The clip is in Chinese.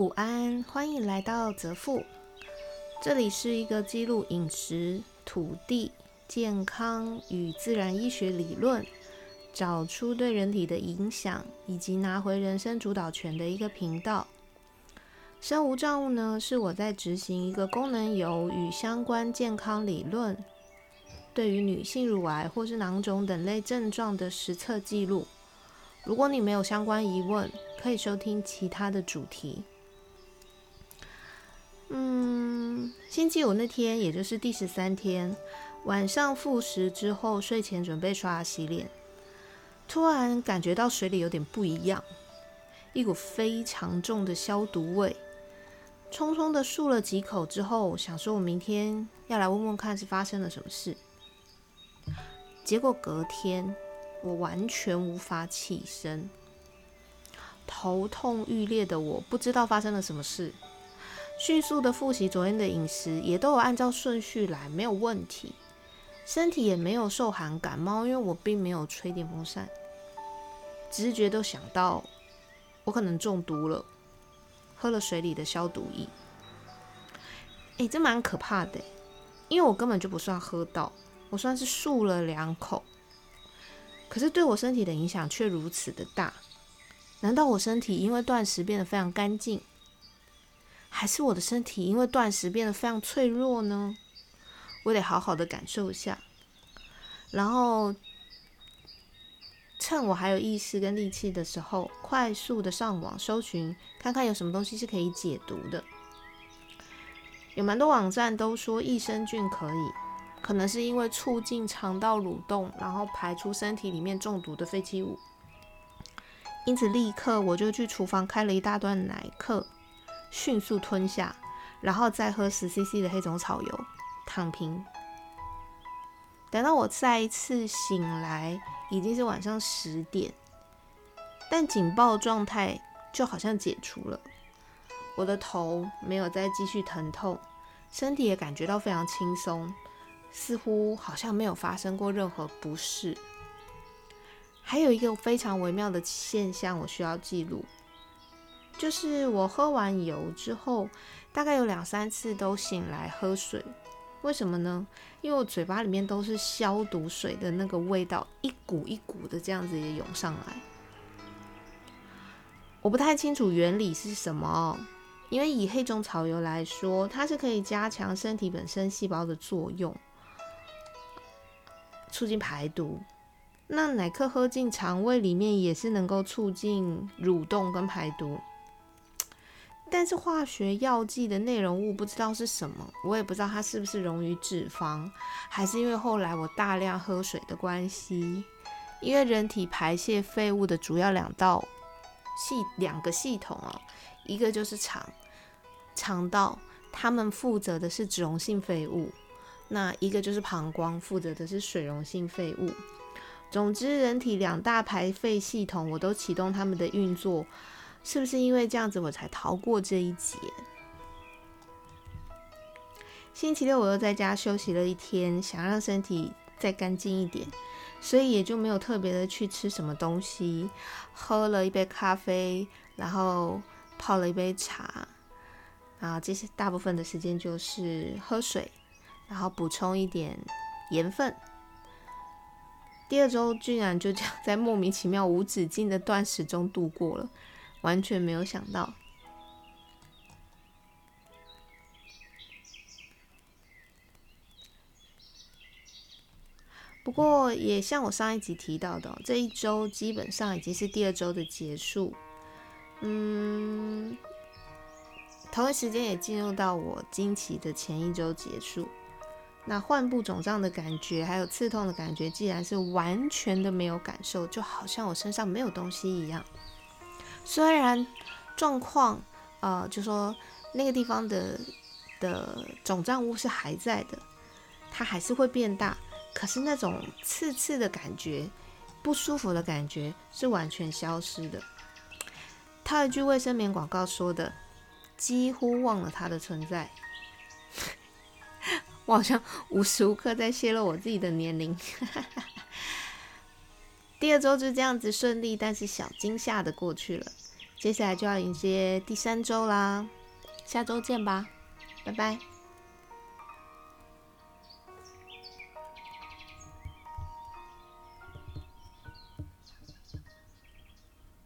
午安，欢迎来到泽富。这里是一个记录饮食、土地、健康与自然医学理论，找出对人体的影响，以及拿回人生主导权的一个频道。生无障物呢，是我在执行一个功能油与相关健康理论，对于女性乳癌或是囊肿等类症状的实测记录。如果你没有相关疑问，可以收听其他的主题。嗯，星期五那天，也就是第十三天晚上复食之后，睡前准备刷牙洗脸，突然感觉到水里有点不一样，一股非常重的消毒味。匆匆的漱了几口之后，想说我明天要来问问看是发生了什么事。结果隔天。我完全无法起身，头痛欲裂的我不知道发生了什么事，迅速的复习昨天的饮食，也都有按照顺序来，没有问题，身体也没有受寒感冒，因为我并没有吹电风扇，直觉都想到我可能中毒了，喝了水里的消毒液，哎，这蛮可怕的，因为我根本就不算喝到，我算是漱了两口。可是对我身体的影响却如此的大，难道我身体因为断食变得非常干净，还是我的身体因为断食变得非常脆弱呢？我得好好的感受一下，然后趁我还有意识跟力气的时候，快速的上网搜寻，看看有什么东西是可以解毒的。有蛮多网站都说益生菌可以。可能是因为促进肠道蠕动，然后排出身体里面中毒的废弃物，因此立刻我就去厨房开了一大段奶克，迅速吞下，然后再喝十 CC 的黑种草油，躺平。等到我再一次醒来，已经是晚上十点，但警报状态就好像解除了，我的头没有再继续疼痛，身体也感觉到非常轻松。似乎好像没有发生过任何不适。还有一个非常微妙的现象，我需要记录，就是我喝完油之后，大概有两三次都醒来喝水。为什么呢？因为我嘴巴里面都是消毒水的那个味道，一股一股的这样子也涌上来。我不太清楚原理是什么，因为以黑种草油来说，它是可以加强身体本身细胞的作用。促进排毒，那奶克喝进肠胃里面也是能够促进蠕动跟排毒。但是化学药剂的内容物不知道是什么，我也不知道它是不是溶于脂肪，还是因为后来我大量喝水的关系。因为人体排泄废物的主要两道系两个系统哦，一个就是肠肠道，他们负责的是脂溶性废物。那一个就是膀胱，负责的是水溶性废物。总之，人体两大排废系统，我都启动他们的运作，是不是因为这样子我才逃过这一劫？星期六我又在家休息了一天，想让身体再干净一点，所以也就没有特别的去吃什么东西，喝了一杯咖啡，然后泡了一杯茶，然后这些大部分的时间就是喝水。然后补充一点盐分。第二周居然就这样在莫名其妙、无止境的断食中度过了，完全没有想到。不过也像我上一集提到的，这一周基本上已经是第二周的结束。嗯，同一时间也进入到我经期的前一周结束。那患部肿胀的感觉，还有刺痛的感觉，既然是完全的没有感受，就好像我身上没有东西一样。虽然状况，呃，就说那个地方的的肿胀物是还在的，它还是会变大，可是那种刺刺的感觉、不舒服的感觉是完全消失的。套一句卫生棉广告说的，几乎忘了它的存在。我好像无时无刻在泄露我自己的年龄。第二周就这样子顺利但是小惊吓的过去了。接下来就要迎接第三周啦。下周见吧拜拜。